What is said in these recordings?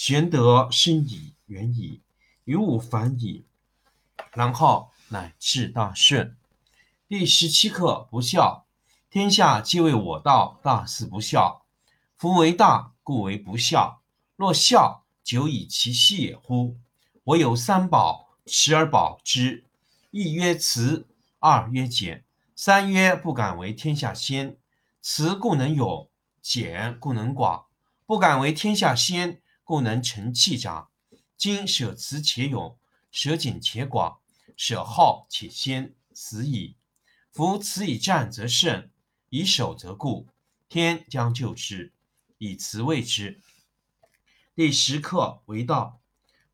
玄德深矣，远矣，于物反矣，然后乃至大顺。第十七课不孝。天下皆为我道，大事不孝。夫为大，故为不孝。若孝，久以其细也乎？我有三宝，持而保之。一曰慈，二曰俭，三曰不敢为天下先。慈故能勇，俭故能广。不敢为天下先。故能成器长。今舍辞且勇，舍俭且广，舍好且先，死矣。夫此以战则胜，以守则固。天将就之，以辞为之。第十课为道，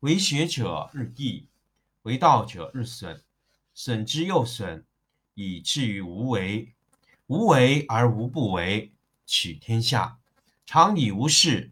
为学者日益，为道者日损，损之又损，以至于无为。无为而无不为，取天下常以无事。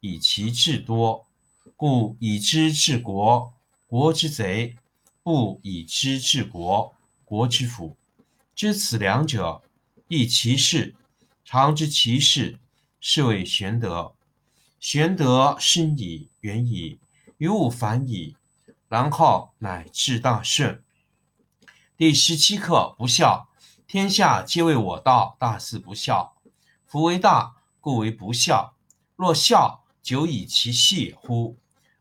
以其智多，故以知治国，国之贼；不以知治国，国之福。知此两者，亦其事。常知其事，是谓玄德。玄德深矣，远矣，于物反矣，然后乃至大顺。第十七课不孝。天下皆为我道，大事不孝。夫为大，故为不孝。若孝，久以其细乎？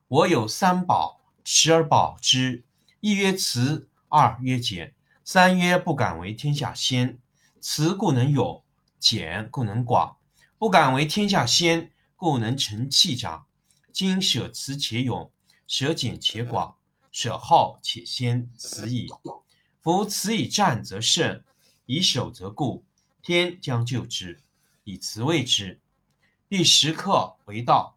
我有三宝，持而保之。一曰慈，二曰俭，三曰不敢为天下先。慈故能勇，俭故能广。不敢为天下先，故能成器长。今舍慈且勇，舍俭且广，舍好且先，死矣。夫慈以战则胜，以守则固。天将就之，以慈为之。第十课为道。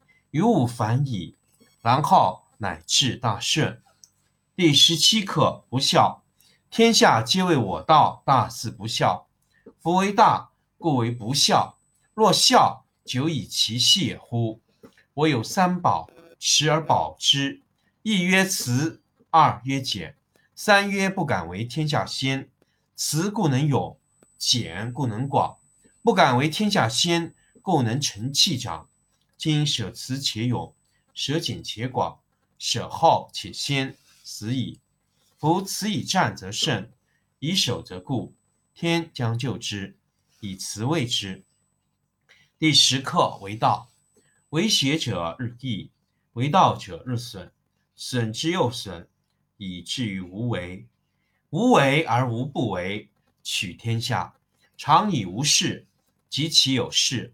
于物反矣，然后乃至大顺。第十七课不孝。天下皆为我道，大事不孝。夫为大，故为不孝。若孝，久以其细也乎？我有三宝，持而保之。一曰慈，二曰俭，三曰不敢为天下先。慈故能勇，俭故能广。不敢为天下先，故能成器长。今舍慈且勇，舍俭且广，舍好且先，死矣。夫此以战则胜，以守则固。天将救之，以辞为之。第十课为道，为学者日益，为道者日损，损之又损，以至于无为。无为而无不为，取天下常以无事，及其有事，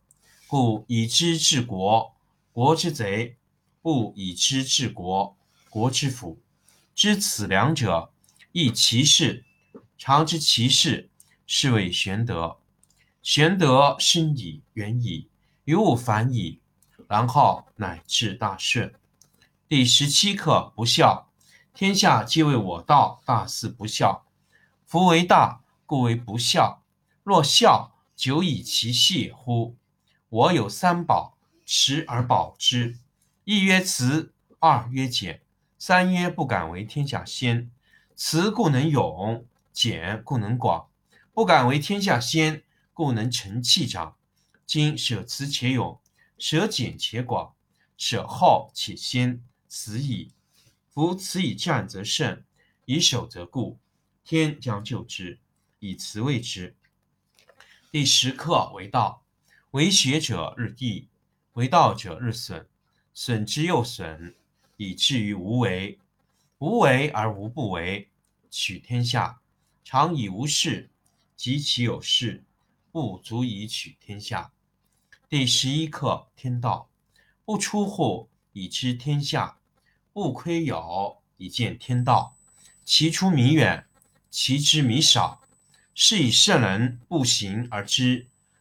故以知治国，国之贼；不以知治国，国之福。知此两者，亦其事。常知其事，是谓玄德。玄德深矣，远矣，于物反矣，然后乃至大顺。第十七课不孝。天下皆为我道，大事不孝。夫为大，故为不孝。若孝，久以其谢乎？我有三宝，持而保之。一曰慈，二曰俭，三曰不敢为天下先。慈故能勇，俭故能广。不敢为天下先，故能成器长。今舍慈且勇，舍俭且广，舍后且先，此矣。夫此以战则胜，以守则固。天将救之，以慈为之。第十课为道，为学者日益，为道者日损，损之又损，以至于无为。无为而无不为，取天下常以无事，及其有事，不足以取天下。第十一课天道，不出户，以知天下。不窥有，以见天道。其出弥远，其知弥少。是以圣人不行而知，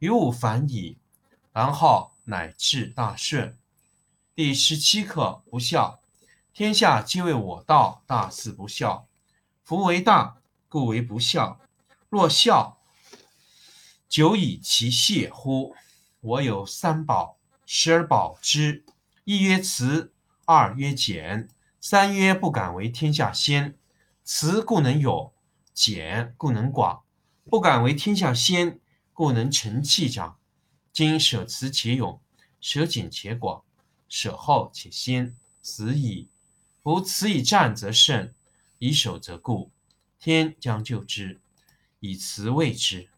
于物反矣，然后乃至大顺。第十七课不孝。天下皆为我道，大事不孝。夫为大，故为不孝。若孝，久以其谢乎？我有三宝，持而保之。一曰慈。二曰俭，三曰不敢为天下先。慈故能勇，俭故能广。不敢为天下先，故能成器长。今舍慈且勇，舍俭且广，舍后且先，此矣。夫此以战则胜，以守则固。天将就之，以慈为之。